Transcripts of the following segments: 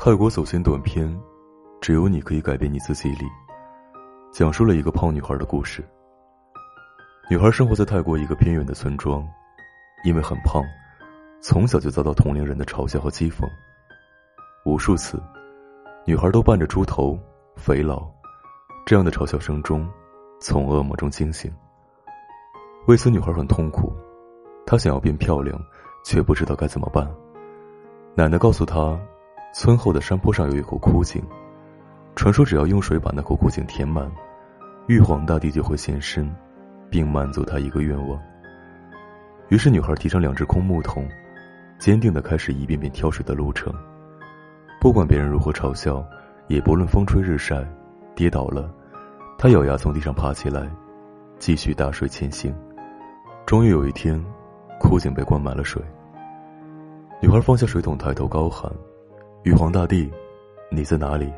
泰国走线短片《只有你可以改变你自己》里，讲述了一个胖女孩的故事。女孩生活在泰国一个偏远的村庄，因为很胖，从小就遭到同龄人的嘲笑和讥讽。无数次，女孩都伴着“猪头”“肥佬”这样的嘲笑声中，从噩梦中惊醒。为此，女孩很痛苦，她想要变漂亮，却不知道该怎么办。奶奶告诉她。村后的山坡上有一口枯井，传说只要用水把那口枯井填满，玉皇大帝就会现身，并满足他一个愿望。于是，女孩提上两只空木桶，坚定的开始一遍遍挑水的路程。不管别人如何嘲笑，也不论风吹日晒，跌倒了，她咬牙从地上爬起来，继续大水前行。终于有一天，枯井被灌满了水。女孩放下水桶，抬头高喊。玉皇大帝，你在哪里？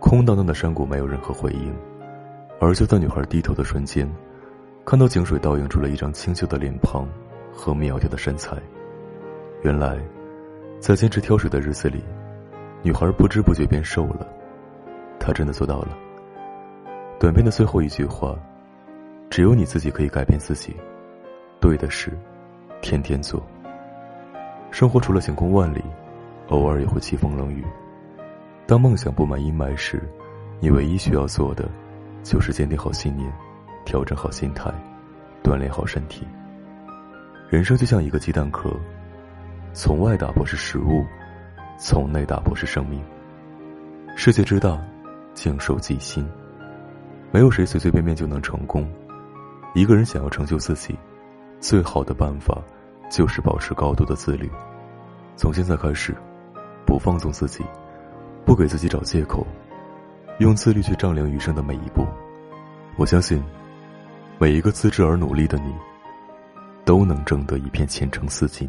空荡荡的山谷没有任何回应，而就在女孩低头的瞬间，看到井水倒映出了一张清秀的脸庞和苗条的身材。原来，在坚持挑水的日子里，女孩不知不觉变瘦了。她真的做到了。短片的最后一句话：“只有你自己可以改变自己，对的事，天天做。”生活除了晴空万里。偶尔也会凄风冷雨。当梦想布满阴霾时，你唯一需要做的，就是坚定好信念，调整好心态，锻炼好身体。人生就像一个鸡蛋壳，从外打破是食物，从内打破是生命。世界之大，静守己心。没有谁随随便便就能成功。一个人想要成就自己，最好的办法，就是保持高度的自律。从现在开始。不放纵自己，不给自己找借口，用自律去丈量余生的每一步。我相信，每一个自制而努力的你，都能挣得一片前程似锦。